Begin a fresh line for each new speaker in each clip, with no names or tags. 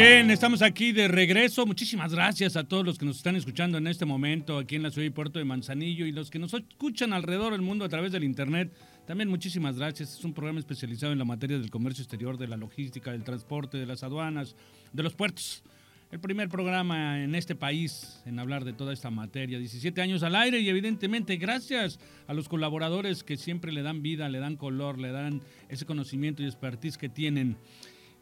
Bien, estamos aquí de regreso. Muchísimas gracias a todos los que nos están escuchando en este momento aquí en la ciudad y puerto de Manzanillo y los que nos escuchan alrededor del mundo a través del internet. También muchísimas gracias. Es un programa especializado en la materia del comercio exterior, de la logística, del transporte, de las aduanas, de los puertos. El primer programa en este país en hablar de toda esta materia. 17 años al aire y evidentemente gracias a los colaboradores que siempre le dan vida, le dan color, le dan ese conocimiento y expertise que tienen.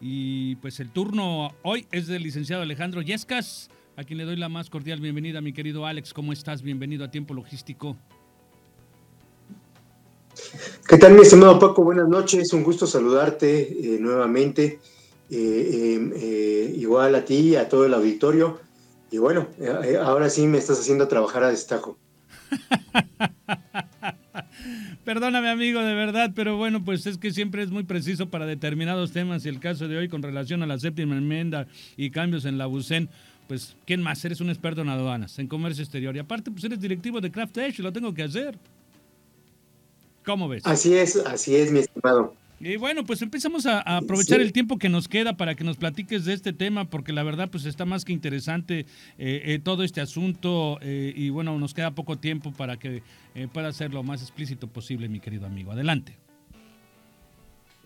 Y pues el turno hoy es del licenciado Alejandro Yescas, a quien le doy la más cordial bienvenida, mi querido Alex. ¿Cómo estás? Bienvenido a Tiempo Logístico.
¿Qué tal, mi estimado Paco? Buenas noches, un gusto saludarte eh, nuevamente. Eh, eh, igual a ti y a todo el auditorio. Y bueno, ahora sí me estás haciendo trabajar a destajo.
Perdóname amigo, de verdad, pero bueno, pues es que siempre es muy preciso para determinados temas y el caso de hoy con relación a la séptima enmienda y cambios en la BUCEN, pues ¿quién más? Eres un experto en aduanas, en comercio exterior y aparte pues eres directivo de Craft Edge lo tengo que hacer. ¿Cómo ves?
Así es, así es, mi estimado.
Y bueno, pues empezamos a, aprovechar el tiempo que nos queda para que nos platiques de este tema, porque la verdad pues está más que interesante eh, eh, todo este asunto eh, y bueno, nos queda poco tiempo para que pueda ser lo más explícito posible, mi querido amigo. Adelante.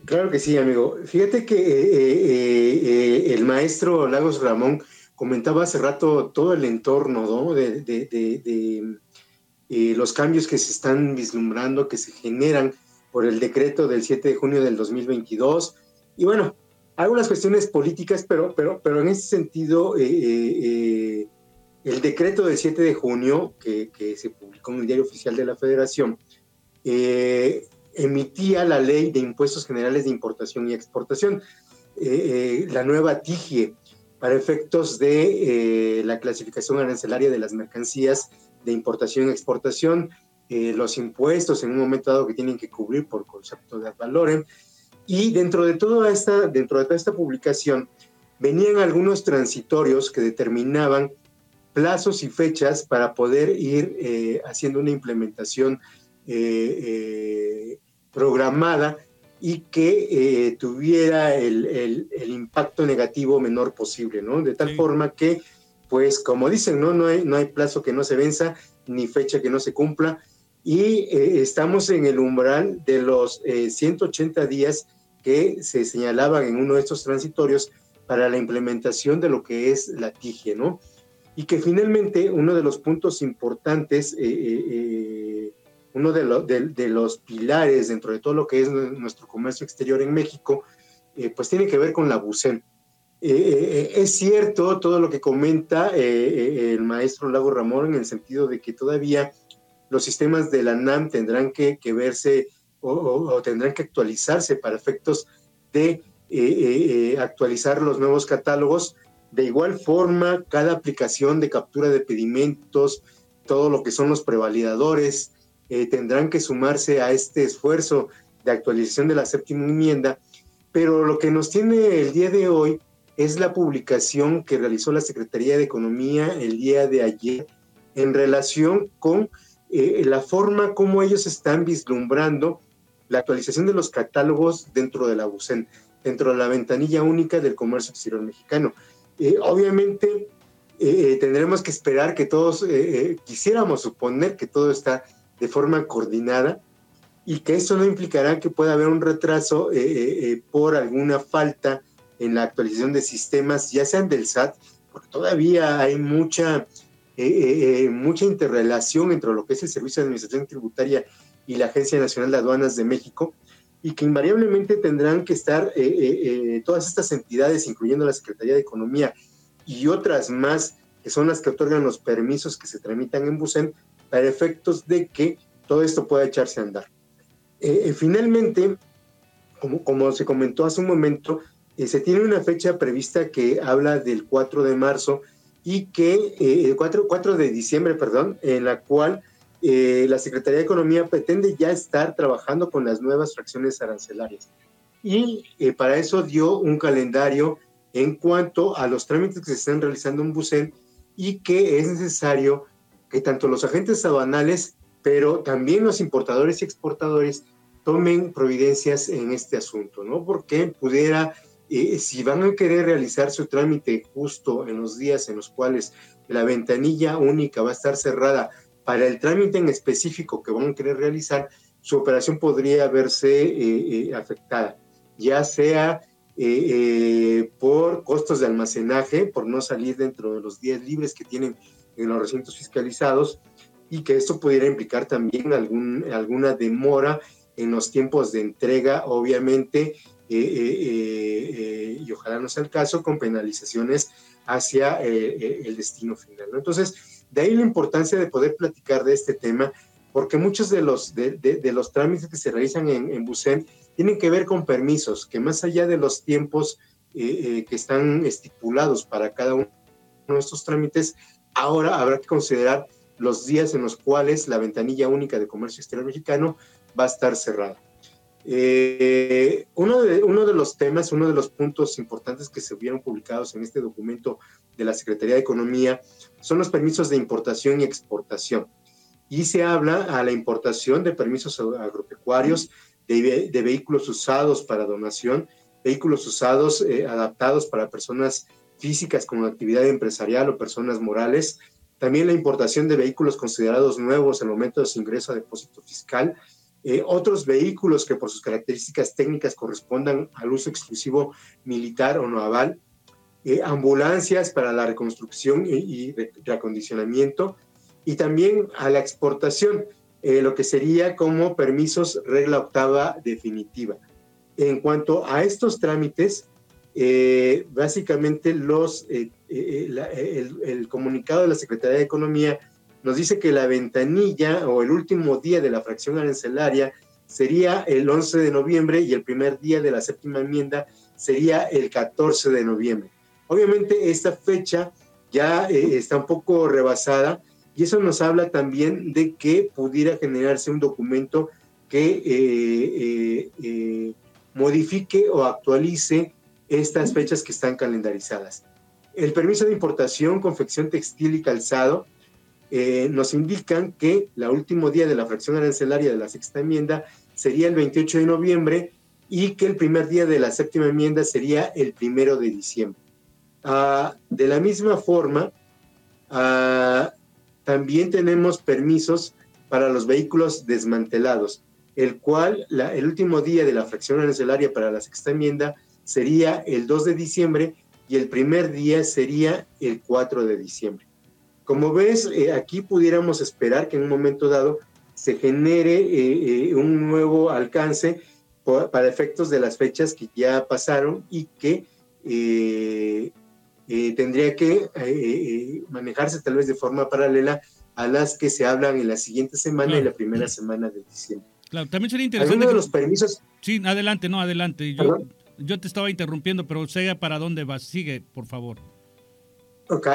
Claro que sí, amigo. Fíjate que el maestro Lagos Ramón comentaba hace rato todo el entorno ¿no? de, de los cambios que se están vislumbrando, que se generan por el decreto del 7 de junio del 2022. Y bueno, algunas cuestiones políticas, pero, pero, pero en ese sentido, eh, eh, eh, el decreto del 7 de junio, que, que, se publicó en el Diario Oficial de la Federación, emitía la ley de impuestos generales de importación y exportación, la nueva TIGIE, para efectos de la clasificación arancelaria de las mercancías de importación y exportación, eh, los impuestos en un momento dado que tienen que cubrir por concepto de ad valorem. Y dentro de, toda esta, dentro de toda esta publicación venían algunos transitorios que determinaban plazos y fechas para poder ir eh, haciendo una implementación eh, programada y que tuviera el, el, impacto negativo menor posible, ¿no? De tal forma que, pues, como dicen, ¿no? No hay, no hay plazo que no se venza ni fecha que no se cumpla y eh, estamos en el umbral de los 180 eh, días que se señalaban en uno de estos transitorios para la implementación de lo que es la TIGE, ¿no? Y que finalmente uno de los puntos importantes, eh, uno de, de, los pilares dentro de todo lo que es nuestro comercio exterior en México, pues tiene que ver con la BUCEN. es cierto todo lo que comenta el maestro Lago Ramón en el sentido de que todavía los sistemas de la NAM tendrán que, verse o, tendrán que actualizarse para efectos de eh, eh, eh, actualizar los nuevos catálogos. De igual forma, cada aplicación de captura de pedimentos, todo lo que son los prevalidadores, tendrán que sumarse a este esfuerzo de actualización de la séptima enmienda. Pero lo que nos tiene el día de hoy es la publicación que realizó la Secretaría de Economía el día de ayer en relación con eh, la forma como ellos están vislumbrando la actualización de los catálogos dentro de la BUCEN, dentro de la ventanilla única del comercio exterior mexicano. Eh, obviamente eh, tendremos que esperar que todos, quisiéramos suponer que todo está de forma coordinada y que eso no implicará que pueda haber un retraso por alguna falta en la actualización de sistemas, ya sean del SAT, porque todavía hay mucha eh, eh, eh, mucha interrelación entre lo que es el Servicio de Administración Tributaria y la Agencia Nacional de Aduanas de México, y que invariablemente tendrán que estar todas estas entidades, incluyendo la Secretaría de Economía y otras más, que son las que otorgan los permisos que se tramitan en Busen, para efectos de que todo esto pueda echarse a andar. finalmente, como, como se comentó hace un momento, se tiene una fecha prevista que habla del 4 de marzo y que, eh, 4, 4, de diciembre, perdón, en la cual la Secretaría de Economía pretende ya estar trabajando con las nuevas fracciones arancelarias. Y para eso dio un calendario en cuanto a los trámites que se están realizando en Bucen y que es necesario que tanto los agentes aduanales, pero también los importadores y exportadores tomen providencias en este asunto, ¿no? Porque pudiera, eh, si van a querer realizar su trámite justo en los días en los cuales la ventanilla única va a estar cerrada para el trámite en específico que van a querer realizar, su operación podría verse eh, eh, afectada, ya sea por costos de almacenaje, por no salir dentro de los días libres que tienen en los recintos fiscalizados, y que esto pudiera implicar también algún, alguna demora en los tiempos de entrega, obviamente, eh, eh, eh, y ojalá no sea el caso, con penalizaciones hacia el destino final. Entonces, de ahí la importancia de poder platicar de este tema, porque muchos de los, de, los trámites que se realizan en, en tienen que ver con permisos, que más allá de los tiempos que están estipulados para cada uno de estos trámites, ahora habrá que considerar los días en los cuales la ventanilla única de comercio exterior mexicano va a estar cerrada. Eh, uno, de, los temas, uno de los puntos importantes que se vieron publicados en este documento de la Secretaría de Economía son los permisos de importación y exportación. Y se habla a la importación de permisos agropecuarios, de, vehículos usados para donación, vehículos usados eh, adaptados para personas físicas con actividad empresarial o personas morales, también la importación de vehículos considerados nuevos en el momento de su ingreso a depósito fiscal, eh, otros vehículos que por sus características técnicas correspondan al uso exclusivo militar o naval, eh, ambulancias para la reconstrucción y, reacondicionamiento, y también a la exportación, eh, lo que sería como permisos regla octava definitiva. En cuanto a estos trámites, eh, básicamente los, eh, eh, el, comunicado de la Secretaría de Economía nos dice que la ventanilla o el último día de la fracción arancelaria sería el 11 de noviembre y el primer día de la séptima enmienda sería el 14 de noviembre. Obviamente esta fecha ya está un poco rebasada y eso nos habla también de que pudiera generarse un documento que modifique o actualice estas fechas que están calendarizadas. El permiso de importación, confección textil y calzado eh, nos indican que el último día de la fracción arancelaria de la sexta enmienda sería el 28 de noviembre y que el primer día de la séptima enmienda sería el primero de diciembre. Ah, de la misma forma, ah, también tenemos permisos para los vehículos desmantelados, el cual el último día de la fracción arancelaria para la sexta enmienda sería el 2 de diciembre y el primer día sería el 4 de diciembre. Como ves, eh, aquí pudiéramos esperar que en un momento dado se genere eh, eh, un nuevo alcance para efectos de las fechas que ya pasaron y que tendría que manejarse tal vez de forma paralela a las que se hablan en la siguiente semana y la primera semana de diciembre.
Claro, también sería interesante.
de los permisos.
Sí, adelante, no, adelante. Yo, yo te estaba interrumpiendo, pero sé para dónde vas. Sigue, por favor.
Ok.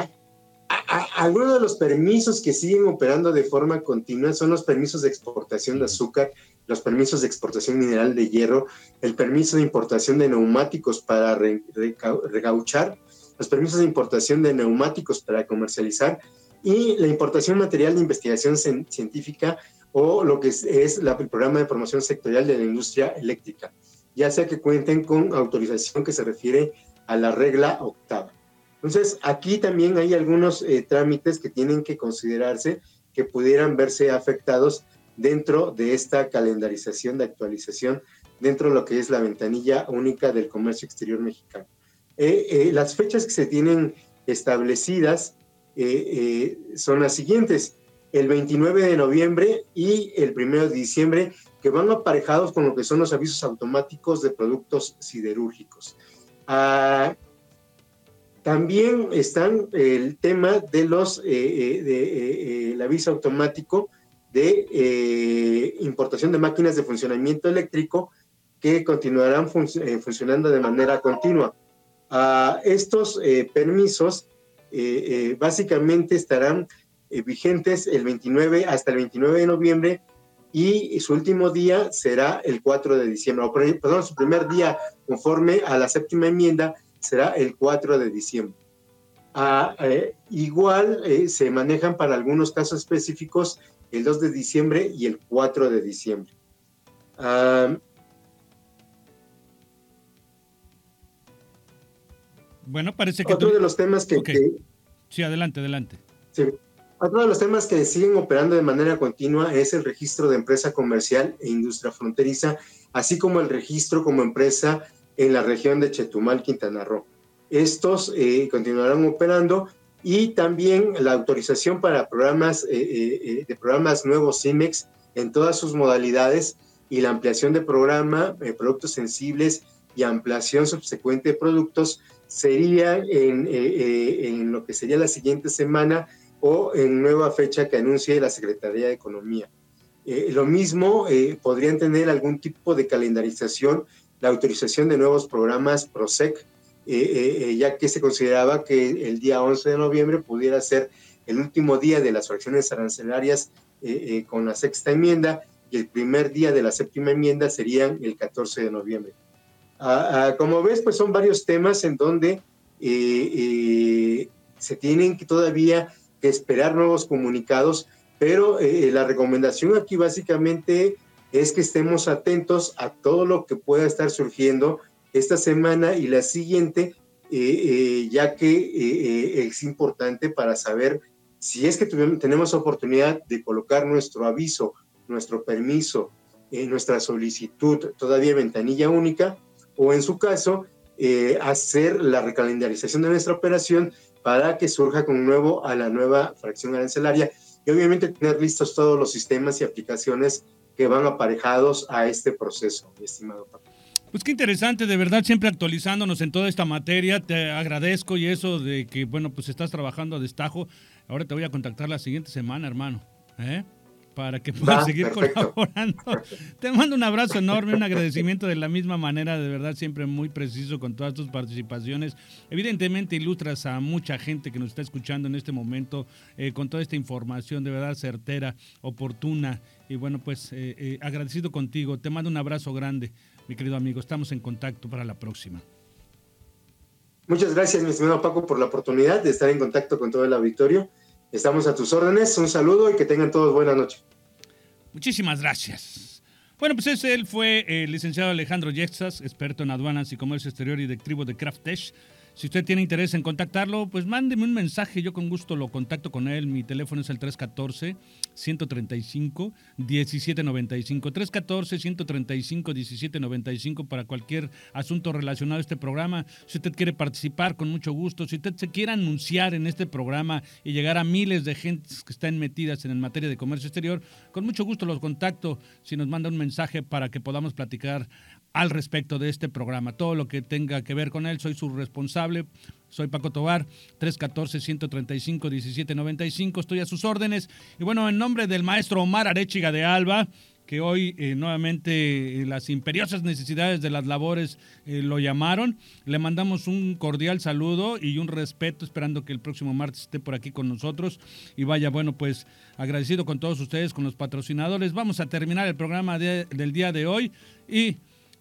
Algunos de los permisos que siguen operando de forma continua son los permisos de exportación de azúcar, los permisos de exportación mineral de hierro, el permiso de importación de neumáticos para regauchar, los permisos de importación de neumáticos para comercializar y la importación material de investigación científica o lo que es, el programa de promoción sectorial de la industria eléctrica ya sea que cuenten con autorización que se refiere a la regla octava. Entonces, aquí también hay algunos eh, trámites que tienen que considerarse que pudieran verse afectados dentro de esta calendarización de actualización dentro de lo que es la ventanilla única del comercio exterior mexicano. Eh, eh, las fechas que se tienen establecidas son las siguientes, el 29 de noviembre y el 1 de diciembre que van aparejados con lo que son los avisos automáticos de productos siderúrgicos. Ah, también están el tema de los, eh, eh, eh, aviso automático de importación de máquinas de funcionamiento eléctrico que continuarán funcionando de manera continua. Estos permisos básicamente estarán vigentes el 29 hasta el 29 de noviembre y su último día será el 4 de diciembre, o perdón, su primer día conforme a la séptima enmienda será el 4 de diciembre. Ah, eh, igual eh, se manejan para algunos casos específicos el 2 de diciembre y el 4 de diciembre.
bueno, parece que...
Otro de los temas que,
Sí, adelante, adelante.
Sí. Otro de los temas que siguen operando de manera continua es el registro de empresa comercial e industria fronteriza, así como el registro como empresa en la región de Chetumal, Quintana Roo. Estos eh, continuarán operando y también la autorización para programas eh, eh, de programas nuevos CIMEX en todas sus modalidades y la ampliación de programa, productos sensibles y ampliación subsecuente de productos sería en, en lo que sería la siguiente semana o en nueva fecha que anuncie la Secretaría de Economía. Eh, lo mismo, eh, podrían tener algún tipo de calendarización, la autorización de nuevos programas PROSEC, eh, ya que se consideraba que el día 11 de noviembre pudiera ser el último día de las fracciones arancelarias con la sexta enmienda y el primer día de la séptima enmienda serían el 14 de noviembre. Ah, ah, como ves, pues son varios temas en donde se tienen que todavía esperar nuevos comunicados, pero eh, la recomendación aquí básicamente es que estemos atentos a todo lo que pueda estar surgiendo esta semana y la siguiente, eh, eh, ya que es importante para saber si es que tenemos oportunidad de colocar nuestro aviso, nuestro permiso, nuestra solicitud todavía ventanilla única, o en su caso, hacer la recalendarización de nuestra operación para que surja con nuevo a la nueva fracción arancelaria y obviamente tener listos todos los sistemas y aplicaciones que van aparejados a este proceso, mi estimado Paco.
Pues qué interesante, de verdad, siempre actualizándonos en toda esta materia. Te agradezco y eso de que, bueno, pues estás trabajando a destajo. Ahora te voy a contactar la siguiente semana, hermano. ¿eh? Para que puedas seguir colaborando. Te mando un abrazo enorme, un agradecimiento de la misma manera, de verdad, siempre muy preciso con todas tus participaciones. Evidentemente ilustras a mucha gente que nos está escuchando en este momento eh, con toda esta información, de verdad certera, oportuna. Y bueno, pues eh, eh, agradecido contigo. Te mando un abrazo grande, mi querido amigo. Estamos en contacto para la próxima.
Muchas gracias, mi estimado Paco, por la oportunidad de estar en contacto con todo el auditorio Estamos a tus órdenes. Un saludo y que tengan todos buena noche.
Muchísimas gracias. Bueno, pues ese él fue el licenciado Alejandro Yexas, experto en aduanas y comercio exterior y directivo de Craftesh. Si usted tiene interés en contactarlo, pues mándeme un mensaje, yo con gusto lo contacto con él. Mi teléfono es el 314-135-1795. 314-135-1795 para cualquier asunto relacionado a este programa. Si usted quiere participar, con mucho gusto. Si usted se quiere anunciar en este programa y llegar a miles de gentes que están metidas en materia de comercio exterior, con mucho gusto los contacto si nos manda un mensaje para que podamos platicar al respecto de este programa. Todo lo que tenga que ver con él, soy su responsable. Soy Paco Tobar, 314-135-1795. Estoy a sus órdenes. Y bueno, en nombre del maestro Omar Arechiga de Alba, que hoy eh, nuevamente eh, las imperiosas necesidades de las labores eh, lo llamaron. Le mandamos un cordial saludo y un respeto, esperando que el próximo martes esté por aquí con nosotros. Y vaya, bueno, pues agradecido con todos ustedes, con los patrocinadores. Vamos a terminar el programa del día de hoy y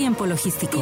Tiempo logístico.